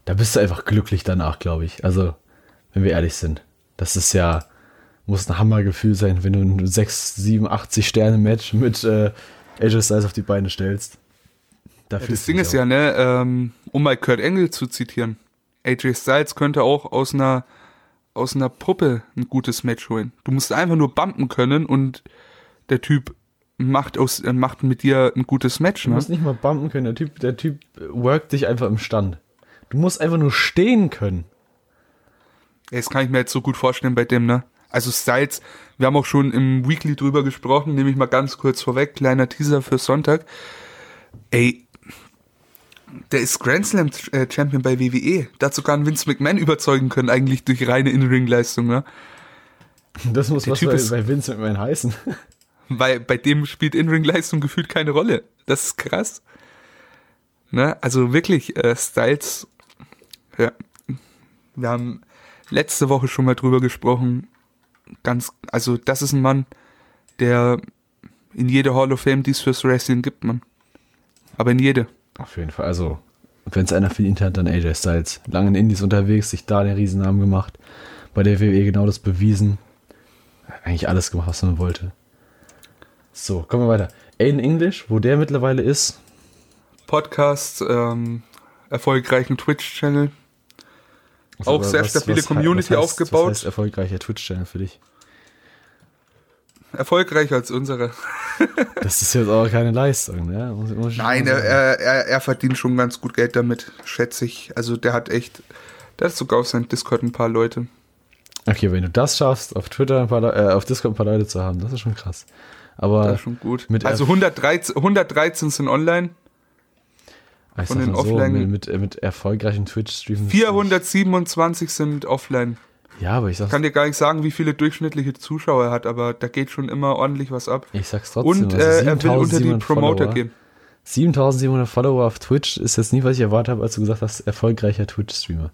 da bist du einfach glücklich danach, glaube ich. Also, wenn wir ehrlich sind. Das ist ja, muss ein Hammergefühl sein, wenn du ein 6, 7, 80 Sterne Match mit äh, AJ Styles auf die Beine stellst. Da ja, das Ding ist auch. ja, ne, ähm, um mal Kurt Engel zu zitieren, AJ Styles könnte auch aus einer aus einer Puppe ein gutes Match holen. Du musst einfach nur bumpen können und der Typ macht aus äh, macht mit dir ein gutes Match. Du ne? musst nicht mal bumpen können. Der Typ der Typ workt dich einfach im Stand. Du musst einfach nur stehen können. Das kann ich mir jetzt so gut vorstellen bei dem, ne? Also Styles, wir haben auch schon im Weekly drüber gesprochen, nehme ich mal ganz kurz vorweg, kleiner Teaser für Sonntag. Ey, der ist Grand Slam äh, Champion bei WWE. Dazu kann Vince McMahon überzeugen können, eigentlich durch reine In-Ring-Leistung, ne? Das muss der was typ bei, ist, bei Vince McMahon heißen. Weil bei dem spielt In-Ring-Leistung gefühlt keine Rolle. Das ist krass. Ne? Also wirklich, äh, Styles, ja. Wir haben letzte Woche schon mal drüber gesprochen. Ganz, also das ist ein Mann, der in jede Hall of Fame, die es fürs Wrestling gibt, man. Aber in jede. Auf jeden Fall. Also, wenn es einer verdient hat, dann AJ Styles. Lange in Indies unterwegs, sich da den Riesennamen gemacht. Bei der WWE genau das bewiesen. Eigentlich alles gemacht, was man wollte. So, kommen wir weiter. Aiden English, wo der mittlerweile ist. Podcast, ähm, erfolgreichen Twitch-Channel. Also, auch sehr was, stabile was, Community was heißt, aufgebaut. Was heißt erfolgreicher Twitch-Channel für dich? Erfolgreicher als unsere. das ist jetzt aber keine Leistung, ne? Muss, muss Nein, er, er, er verdient schon ganz gut Geld damit, schätze ich. Also der hat echt, der hat sogar auf seinem Discord ein paar Leute. Okay, wenn du das schaffst, auf Twitter ein paar, äh, auf Discord ein paar Leute zu haben, das ist schon krass. Aber das ist schon gut. also 113, 113 sind online. Ich von den offline. So, mit, mit, mit erfolgreichen Twitch-Streams. 427 sind offline. Ja, aber ich sag's. kann dir gar nicht sagen, wie viele durchschnittliche Zuschauer er hat, aber da geht schon immer ordentlich was ab. Ich sag's trotzdem. Und äh, er will unter die Promoter Follower. gehen. 7700 Follower auf Twitch ist jetzt nie, was ich erwartet habe, als du gesagt hast, erfolgreicher Twitch-Streamer.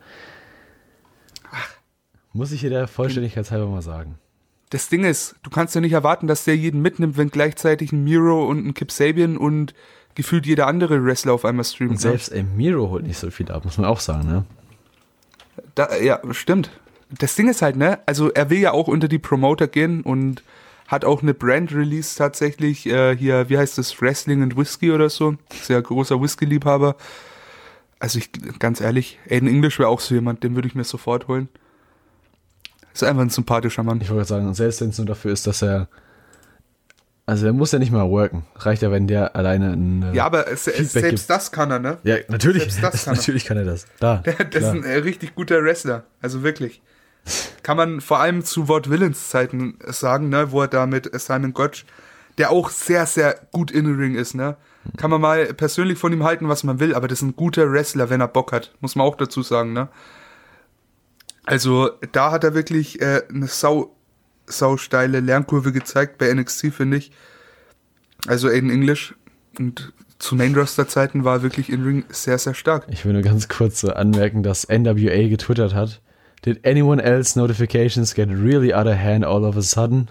Muss ich hier der Vollständigkeit halber mal sagen. Das Ding ist, du kannst ja nicht erwarten, dass der jeden mitnimmt, wenn gleichzeitig ein Miro und ein Kip Sabian und gefühlt jeder andere Wrestler auf einmal streamt. Und ne? selbst ey, Miro holt nicht so viel ab, muss man auch sagen, ne? Da, ja, stimmt. Das Ding ist halt, ne? Also er will ja auch unter die Promoter gehen und hat auch eine Brand-Release tatsächlich. Äh, hier, wie heißt das? Wrestling and Whiskey oder so. Sehr großer Whisky-Liebhaber. Also ich, ganz ehrlich, Aiden English wäre auch so jemand, den würde ich mir sofort holen. Ist einfach ein sympathischer Mann. Ich wollte sagen, selbst wenn es nur dafür ist, dass er also er muss ja nicht mal worken. Reicht ja, wenn der alleine ein äh, Ja, aber es, es, selbst gibt. das kann er, ne? Ja, natürlich. Selbst das kann natürlich kann er das. Da, der, das ist ein äh, richtig guter Wrestler. Also wirklich. Kann man vor allem zu Wort Willens Zeiten sagen, ne, wo er da mit Simon Gotch, der auch sehr, sehr gut in the Ring ist, ne? Kann man mal persönlich von ihm halten, was man will, aber das ist ein guter Wrestler, wenn er Bock hat. Muss man auch dazu sagen, ne? Also, da hat er wirklich äh, eine sau sausteile Lernkurve gezeigt bei NXT, finde ich. Also Aiden English und zu Main-Roster-Zeiten war wirklich in Ring sehr, sehr stark. Ich will nur ganz kurz anmerken, dass NWA getwittert hat. Did anyone else notifications get really out of hand all of a sudden?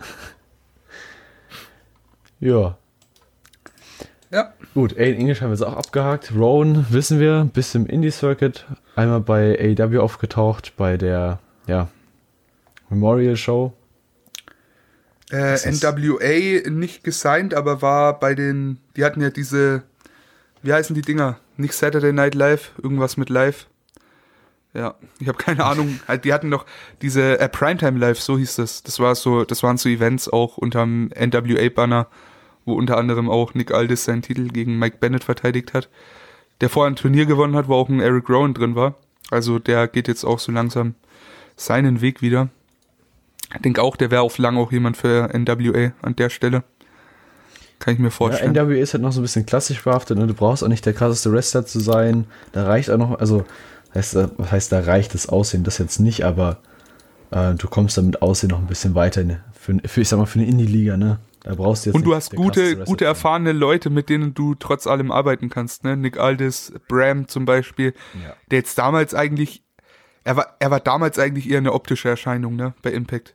ja. Ja. Gut, Aiden English haben wir jetzt auch abgehakt. Rowan wissen wir, bis im Indie-Circuit. Einmal bei AEW aufgetaucht, bei der, ja, Memorial Show. Äh, NWA nicht gesigned, aber war bei den, die hatten ja diese, wie heißen die Dinger? Nicht Saturday Night Live, irgendwas mit Live. Ja, ich habe keine Ahnung. Halt, die hatten doch diese äh, Primetime Live, so hieß das. Das war so, das waren so Events auch unterm NWA Banner, wo unter anderem auch Nick Aldis seinen Titel gegen Mike Bennett verteidigt hat. Der vorher ein Turnier gewonnen hat, wo auch ein Eric Rowan drin war. Also der geht jetzt auch so langsam seinen Weg wieder. Ich denke auch, der wäre auf lang auch jemand für NWA an der Stelle. Kann ich mir vorstellen. Ja, NWA ist halt noch so ein bisschen klassisch behaftet und du brauchst auch nicht der krasseste Wrestler zu sein. Da reicht auch noch, also, heißt, was heißt, da reicht das Aussehen, das jetzt nicht, aber äh, du kommst damit Aussehen noch ein bisschen weiter ne? für, für, ich sag mal, für eine Indie-Liga, ne? Da brauchst du jetzt Und du hast gute, gute erfahrene Leute, mit denen du trotz allem arbeiten kannst, ne? Nick Aldis, Bram zum Beispiel, Ja. der jetzt damals eigentlich, er war, er war damals eigentlich eher eine optische Erscheinung, ne? Bei Impact.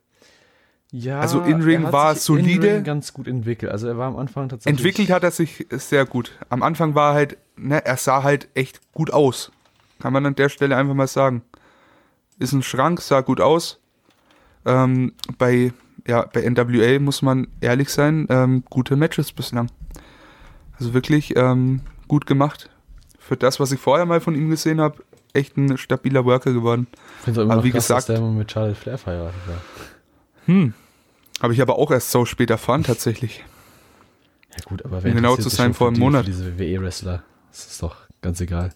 Ja, Also In-Ring er hat war sich solide. In-Ring ganz gut entwickelt. Also er war am Anfang tatsächlich. Entwickelt hat er sich sehr gut. Am Anfang war er halt, ne, er sah halt echt gut aus. Kann man an der Stelle einfach mal sagen. Ist ein Schrank, sah gut aus. Ähm, bei, ja, bei NWA muss man ehrlich sein, ähm, gute Matches bislang. Also wirklich ähm, gut gemacht. Für das, was ich vorher mal von ihm gesehen habe, echt ein stabiler Worker geworden. Ich finde immer aber noch wie krass, gesagt- dass der immer mit Charlotte Flair verheiratet war. Hm. Habe ich aber auch erst so spät erfahren, tatsächlich. Ja gut, aber Um wer genau zu sein, vor einem Monat. Diese WWE-Wrestler. Das ist doch ganz egal.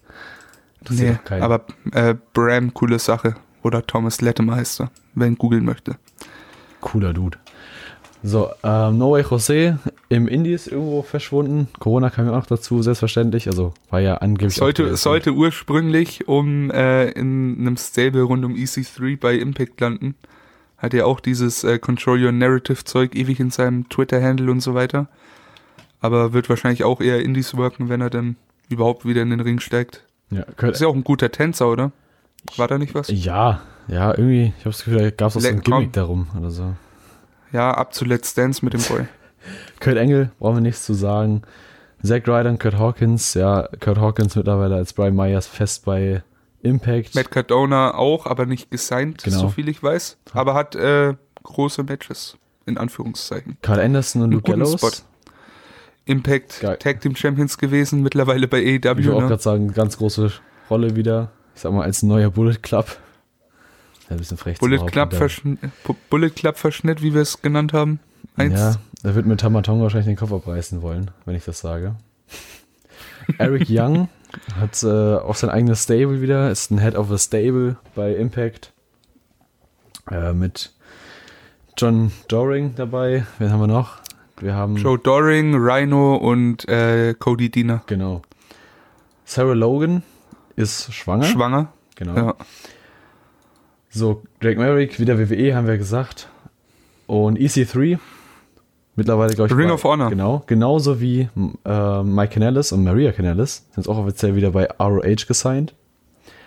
Nee, aber äh, Bram, coole Sache. Oder Thomas Latimer heißt er, wenn googeln möchte. Cooler Dude. So, ähm, No Way Jose im Indies irgendwo verschwunden. Corona kam ja auch noch dazu, selbstverständlich. Also war ja angeblich. Sollte, gewesen. sollte ursprünglich um äh, in einem Stable rund um EC3 bei Impact landen. Hat ja auch dieses äh, Control Your Narrative Zeug ewig in seinem Twitter-Handle und so weiter. Aber wird wahrscheinlich auch eher Indies worken, wenn er dann überhaupt wieder in den Ring steigt. Ja, Ist ja auch ein guter Tänzer, oder? War da nicht was? ja, ja, irgendwie. Ich habe das Gefühl, da gab es auch so ein. Gimmick darum oder so. Ja, ab zu Let's Dance mit dem Boy. Kurt Engel, brauchen wir nichts zu sagen. Zack Ryder und Kurt Hawkins. Ja, Kurt Hawkins mittlerweile als Brian Myers fest bei Impact. Matt Cardona auch, aber nicht gesigned, Genau. so viel ich weiß. Aber hat äh, große Matches, in Anführungszeichen. Carl Anderson und Luke Gallows. Spot. Impact Geil. Tag Team Champions gewesen, mittlerweile bei Ich will AEW. auch Ne? gerade sagen, ganz große Rolle wieder. Ich sag mal, als neuer Bullet Club. Ein bisschen frech Bullet, Club da- Verschnitt, Bullet Club Verschnitt, wie wir es genannt haben. Eins. Ja, er wird mit Tamatonga wahrscheinlich den Kopf abreißen wollen, wenn ich das sage. Eric Young hat äh, auch sein eigenes Stable wieder, ist ein Head of a Stable bei Impact. Äh, mit John Doring dabei. Wen haben wir noch? Wir haben. Joe Doring, Rhino und äh, Cody Diener. Genau. Sarah Logan ist schwanger. Schwanger. genau. Ja. So, Drake Merrick, wieder WWE, haben wir gesagt. Und EC3, mittlerweile, glaube ich. Ring bei- of Honor. Genau, genauso wie äh, Mike Canellis und Maria Canellis sind auch offiziell wieder bei ROH gesigned.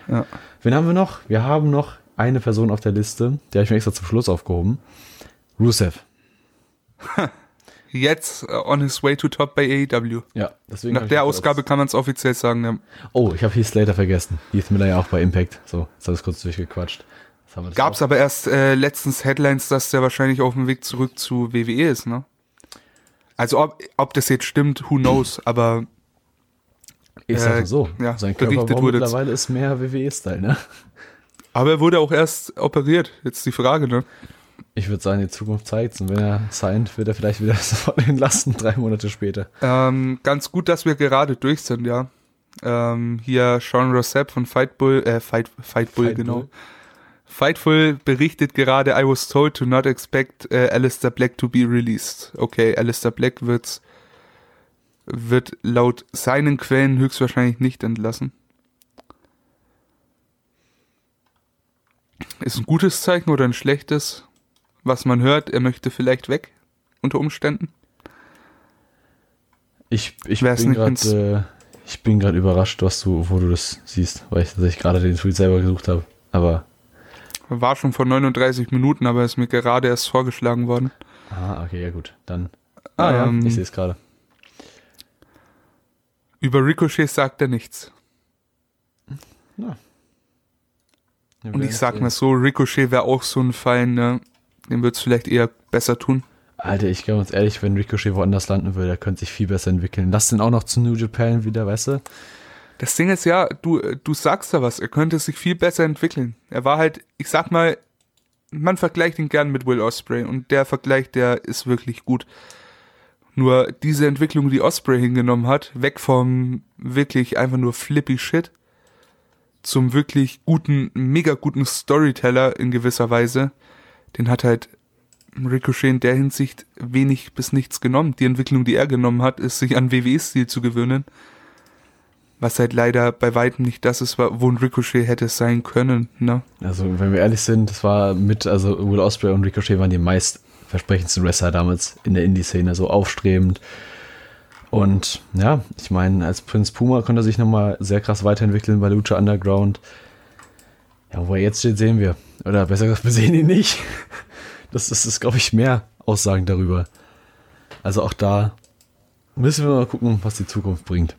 Ja. Wen haben wir noch? Wir haben noch eine Person auf der Liste, die habe ich mir extra zum Schluss aufgehoben. Rusev. Jetzt äh, on his way to top bei AEW. Ja, deswegen. Nach der Ausgabe kann man es offiziell sagen. Ja. Oh, ich habe Heath Slater vergessen. Heath Miller ja auch bei Impact. So, jetzt habe ich kurz durchgequatscht. Gab es aber erst äh, letztens Headlines, dass der wahrscheinlich auf dem Weg zurück zu WWE ist, ne? Also ob, ob das jetzt stimmt, who knows, aber Ich sag äh, mal so. ja, sein Körperbau wurde- mittlerweile ist mehr WWE-Style, ne? aber er wurde auch erst operiert. Jetzt die Frage, ne? Ich würde sagen, die Zukunft zeigt Und wenn er signed, wird er vielleicht wieder sofort entlassen, drei Monate später. Ähm, ganz gut, dass wir gerade durch sind, ja. Ähm, hier Sean Rossap von Fightbull, äh, Fight, Fightbull, Fightbull. genau. Fightful berichtet gerade, I was told to not expect äh, Alistair Black to be released. Okay, Alistair Black wird, wird laut seinen Quellen höchstwahrscheinlich nicht entlassen. Ist ein gutes Zeichen oder ein schlechtes? Was man hört, er möchte vielleicht weg, unter Umständen. Ich, ich Wär's bin gerade äh, ich bin gerade überrascht, was du, wo du das siehst, weil ich tatsächlich gerade den Tweet selber gesucht habe. Aber War schon vor 39 Minuten, aber ist mir gerade erst vorgeschlagen worden. ah, okay, ja gut, dann. Ah Ähm, ja, ich sehe es gerade. Über Ricochet sagt er nichts. Ja, Und ich sag mal so, Ricochet wäre auch so ein Fall, ne? Dem wird's vielleicht eher besser tun. Alter, ich glaube uns ehrlich, wenn Ricochet woanders landen würde, der könnte sich viel besser entwickeln. Lass den auch noch zu New Japan wieder, weißt du? Das Ding ist ja, du, du sagst da was, er könnte sich viel besser entwickeln. Er war halt, ich sag mal, man vergleicht ihn gern mit Will Osprey und der Vergleich, der ist wirklich gut. Nur diese Entwicklung, die Osprey hingenommen hat, weg vom wirklich einfach nur flippy Shit zum wirklich guten, mega guten Storyteller in gewisser Weise, den hat halt Ricochet in der Hinsicht wenig bis nichts genommen. Die Entwicklung, die er genommen hat, ist sich an WWE-Stil zu gewöhnen. Was halt leider bei weitem nicht das ist, wo ein Ricochet hätte sein können. Ne? Also, wenn wir ehrlich sind, das war mit, also Will Osprey und Ricochet waren die meist versprechendsten Wrestler damals in der Indie-Szene, so aufstrebend. Und ja, ich meine, als Prinz Puma konnte er sich nochmal sehr krass weiterentwickeln bei Lucha Underground. Ja, wo er jetzt steht, sehen wir. Oder besser gesagt, wir sehen ihn nicht. Das ist, ist glaube ich, mehr Aussagen darüber. Also auch da müssen wir mal gucken, was die Zukunft bringt.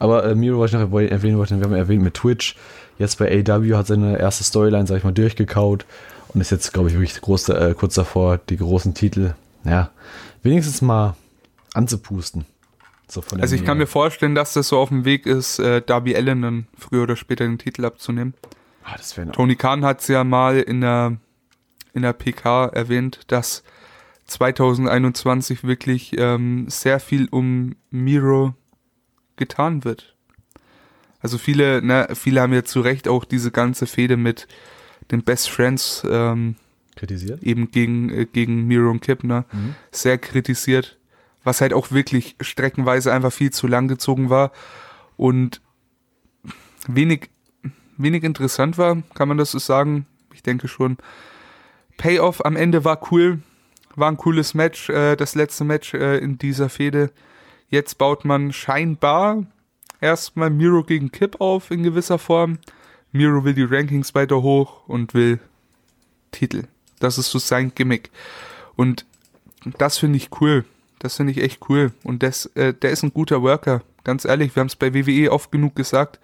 Aber äh, Miro, was ich noch erwähnen wollte, wir haben erwähnt mit Twitch. Jetzt bei AW hat seine erste Storyline, sag ich mal, durchgekaut und ist jetzt, glaube ich, wirklich groß, äh, kurz davor, die großen Titel, ja, wenigstens mal anzupusten. So also ich kann mir vorstellen, dass das so auf dem Weg ist, äh, Darby Allen dann früher oder später den Titel abzunehmen. Ah, das Tony Khan hat es ja mal in der, in der PK erwähnt, dass 2021 wirklich ähm, sehr viel um Miro getan wird. Also viele, ne, viele haben ja zu Recht auch diese ganze Fehde mit den Best Friends ähm, kritisiert. Eben gegen, äh, gegen Miro und Kip, ne? Mhm. Sehr kritisiert was halt auch wirklich streckenweise einfach viel zu lang gezogen war und wenig, wenig interessant war, kann man das so sagen. Ich denke schon. Payoff am Ende war cool, war ein cooles Match, äh, das letzte Match äh, in dieser Fehde. Jetzt baut man scheinbar erstmal Miro gegen Kip auf in gewisser Form. Miro will die Rankings weiter hoch und will Titel. Das ist so sein Gimmick. Und das finde ich cool. Das finde ich echt cool. Und das, äh, der ist ein guter Worker. Ganz ehrlich, wir haben es bei WWE oft genug gesagt,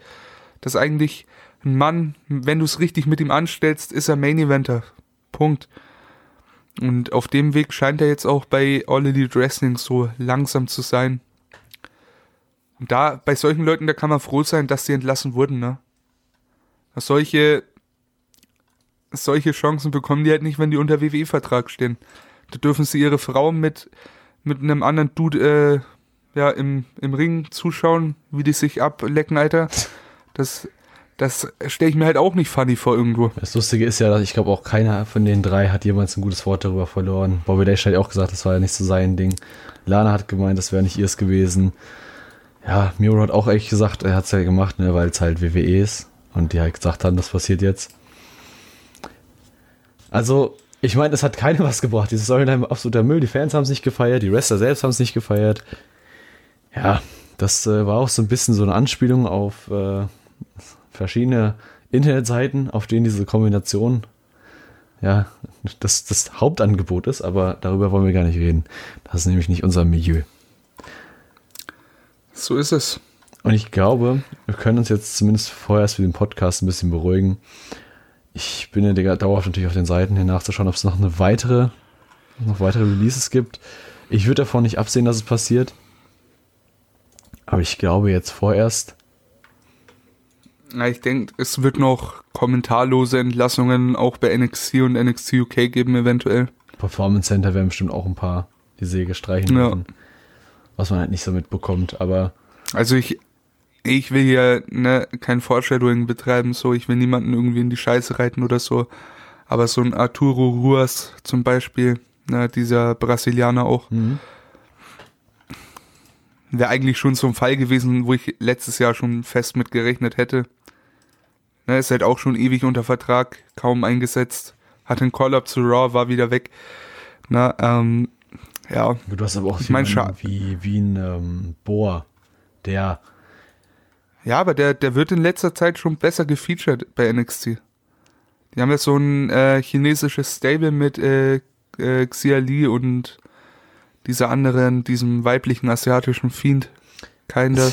dass eigentlich ein Mann, wenn du es richtig mit ihm anstellst, ist er Main Eventer. Punkt. Und auf dem Weg scheint er jetzt auch bei All Elite Wrestling so langsam zu sein. Und da, bei solchen Leuten, da kann man froh sein, dass sie entlassen wurden, ne? Solche, solche Chancen bekommen die halt nicht, wenn die unter WWE-Vertrag stehen. Da dürfen sie ihre Frau mit mit einem anderen Dude äh, ja, im, im Ring zuschauen, wie die sich ablecken, Alter. Das, das stelle ich mir halt auch nicht funny vor irgendwo. Das Lustige ist ja, dass ich glaube auch keiner von den drei hat jemals ein gutes Wort darüber verloren. Bobby Dash hat auch gesagt, das war ja nicht so sein Ding. Lana hat gemeint, das wäre nicht ihrs gewesen. Ja, Miro hat auch echt gesagt, er hat es ja gemacht, ne, weil es halt WWE ist. Und die halt gesagt haben, das passiert jetzt. Also, ich meine, es hat keinem was gebracht. Dieses Storyline war absoluter Müll. Die Fans haben es nicht gefeiert, die Wrestler selbst haben es nicht gefeiert. Ja, das äh, war auch so ein bisschen so eine Anspielung auf äh, verschiedene Internetseiten, auf denen diese Kombination ja das, das Hauptangebot ist, aber darüber wollen wir gar nicht reden. Das ist nämlich nicht unser Milieu. So ist es. Und ich glaube, wir können uns jetzt zumindest vorerst für den Podcast ein bisschen beruhigen. Ich bin ja dauerhaft natürlich auf den Seiten hier nachzuschauen, ob es noch eine weitere, noch weitere Releases gibt. Ich würde davon nicht absehen, dass es passiert. Aber ich glaube jetzt vorerst. Ja, ich denke, es wird noch kommentarlose Entlassungen auch bei NXT und NXT UK geben, eventuell. Performance Center werden bestimmt auch ein paar die Säge streichen ja. Was man halt nicht so mitbekommt, aber. Also ich ich will hier ne, kein Foreshadowing betreiben, so ich will niemanden irgendwie in die Scheiße reiten oder so. Aber so ein Arturo Ruas zum Beispiel, ne, dieser Brasilianer auch, mhm. wäre eigentlich schon so ein Fall gewesen, wo ich letztes Jahr schon fest mit gerechnet hätte. Ne, ist halt auch schon ewig unter Vertrag, kaum eingesetzt, hat einen Call-Up zu Raw, war wieder weg. Na, ähm, ja. Du hast aber auch ich mein, wie, wie ein ähm, Bohr, der ja, aber der, der wird in letzter Zeit schon besser gefeatured bei NXT. Die haben ja so ein äh, chinesisches Stable mit äh, äh, Xia Li und dieser anderen, diesem weiblichen asiatischen Fiend. Kinda.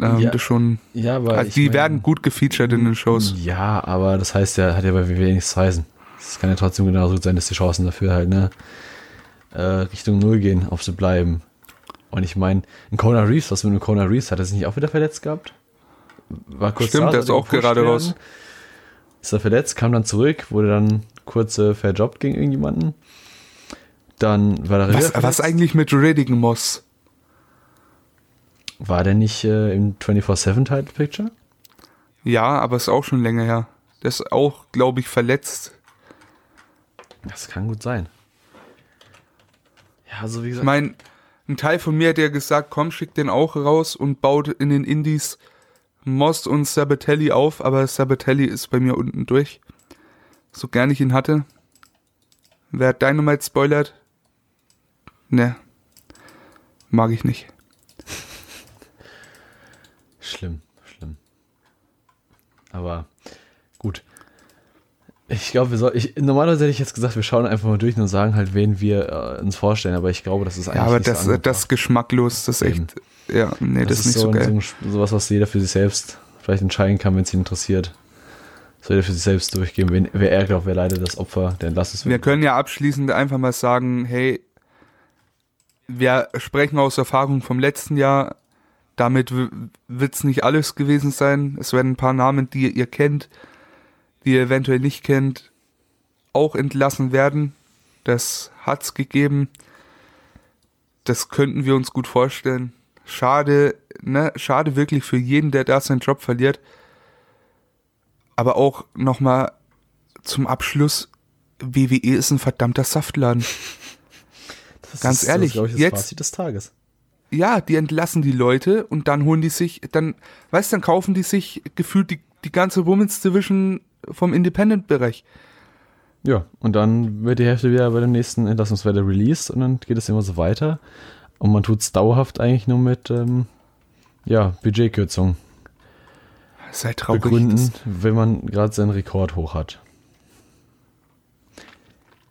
Ähm, ja, das schon. Ja, aber also die mein, werden gut gefeatured in den Shows. Ja, aber das heißt ja, hat ja bei WWE nichts zu heißen. Es kann ja trotzdem genauso gut sein, dass die Chancen dafür halt, ne, äh, Richtung Null gehen, auf zu bleiben. Und ich meine, ein Kona Reeves, was mit einem Kona Reeves, hat er sich nicht auch wieder verletzt gehabt? War kurz Stimmt, da, der ist auch gerade werden. raus. Ist er verletzt, kam dann zurück, wurde dann kurz äh, verjobbt gegen irgendjemanden. Dann war er was, was eigentlich mit Redding Moss? War der nicht äh, im 24-7 Title Picture? Ja, aber ist auch schon länger her. Der ist auch, glaube ich, verletzt. Das kann gut sein. Ja, also wie Ich gesagt, meine, ein Teil von mir hat ja gesagt, komm, schick den auch raus und baut in den Indies Most und Sabatelli auf, aber Sabatelli ist bei mir unten durch. So gern ich ihn hatte. Wer Dynamite spoilert? Ne. Mag ich nicht. schlimm, schlimm. Aber. Ich glaube, wir soll, ich, normalerweise hätte ich jetzt gesagt, wir schauen einfach mal durch und sagen halt, wen wir äh, uns vorstellen, aber ich glaube, das ist eigentlich Ja, aber nicht so das, das ist geschmacklos, das ist echt. Ja, nee, das, ist nicht so, ein- geil. ein- sowas, was jeder für sich selbst vielleicht entscheiden kann, wenn es ihn interessiert. Soll jeder für sich selbst durchgehen, wen, wer ärgert auch, wer leidet das Opfer, der entlastet Wir können ja abschließend einfach mal sagen, hey, wir sprechen aus Erfahrung vom letzten Jahr. Damit wird es nicht alles gewesen sein. Es werden ein paar Namen, die ihr kennt, die ihr eventuell nicht kennt, auch entlassen werden. Das hat's gegeben. Das könnten wir uns gut vorstellen. Schade, ne? Schade wirklich für jeden, der da seinen Job verliert. Aber auch nochmal zum Abschluss, WWE ist ein verdammter Saftladen. Das ganz ist, ehrlich, das, ich, das jetzt- Fazit des Tages. Ja, die entlassen die Leute und dann holen die sich, dann, weißt du, dann kaufen die sich gefühlt die, die ganze Women's Division vom Independent-Bereich. Ja, und dann wird die Hälfte wieder bei dem nächsten Entlassungswelle released und dann geht es immer so weiter. Und man tut es dauerhaft eigentlich nur mit, ähm, ja, Budgetkürzung halt traurig. begründen, wenn man gerade seinen Rekord hoch hat.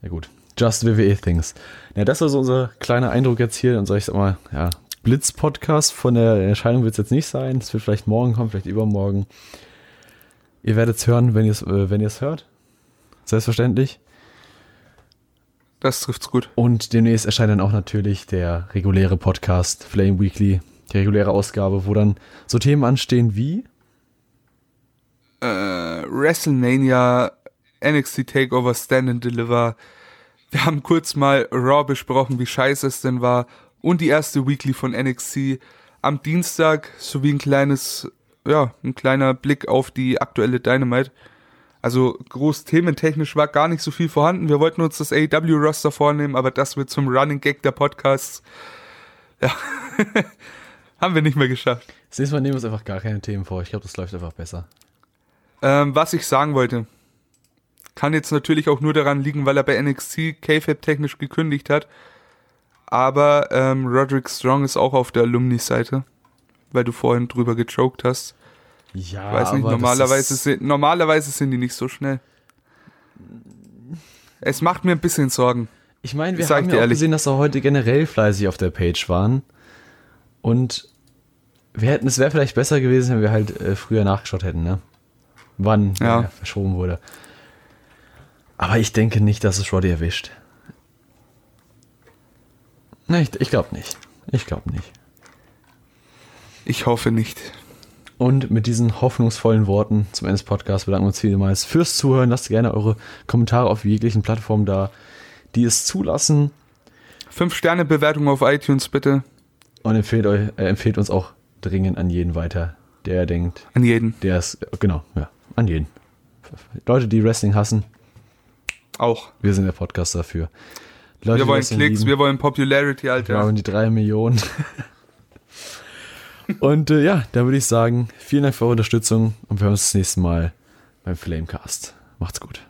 Ja gut, just WWE Things. Ja, das war so unser kleiner Eindruck jetzt hier, unser, ich sag mal, ja, Blitz-Podcast. Von der Erscheinung wird es jetzt nicht sein. Es wird vielleicht morgen kommen, vielleicht übermorgen. Ihr werdet es hören, wenn ihr es äh, wenn ihr es hört. Selbstverständlich. das trifft's gut. Und demnächst erscheint dann auch natürlich der reguläre Podcast, Flame Weekly, die reguläre Ausgabe, wo dann so Themen anstehen wie Äh, WrestleMania, NXT Takeover, Stand and Deliver. Wir haben kurz mal Raw besprochen, wie scheiße es denn war. Und die erste Weekly von NXT am Dienstag sowie ein kleines, ja, ein kleiner Blick auf die aktuelle Dynamite. Also groß thementechnisch war gar nicht so viel vorhanden. Wir wollten uns das AEW-Roster vornehmen, aber das wird zum Running Gag der Podcasts. Ja, haben wir nicht mehr geschafft. Das nächste Mal nehmen wir uns einfach gar keine Themen vor. Ich glaube, das läuft einfach besser. Ähm, was ich sagen wollte, kann jetzt natürlich auch nur daran liegen, weil er bei NXT KFAB technisch gekündigt hat. Aber ähm, Roderick Strong ist auch auf der Alumni-Seite, weil du vorhin drüber gechoked hast. Ja, Ich weiß nicht, aber normalerweise, sind, normalerweise sind die nicht so schnell. Es macht mir ein bisschen Sorgen. Ich meine, wir haben ja auch ehrlich. gesehen, dass da heute generell fleißig auf der Page waren. Und wir hätten, es wäre vielleicht besser gewesen, wenn wir halt äh, früher nachgeschaut hätten, ne? Wann Ja. er verschoben wurde. Aber ich denke nicht, dass es Roddy erwischt. Ne, ich, ich glaube nicht. Ich glaube nicht. Ich hoffe nicht. Und mit diesen hoffnungsvollen Worten zum Ende des Podcasts bedanken wir uns vielmals fürs Zuhören. Lasst gerne eure Kommentare auf jeglichen Plattformen da, die es zulassen. Fünf Sterne Bewertung auf iTunes bitte Und empfehlt, euch, äh, empfehlt uns auch dringend an jeden weiter, der denkt, an jeden. der ist, genau, ja, an jeden. Leute, die Wrestling hassen, Auch. wir sind der Podcast dafür. Leute, Wir wollen Klicks, lieben, wir wollen Popularity, wir Alter. wollen die drei Millionen. und äh, ja, da würde ich sagen, vielen Dank für eure Unterstützung und wir hören uns das nächste Mal beim Flamecast. Macht's gut.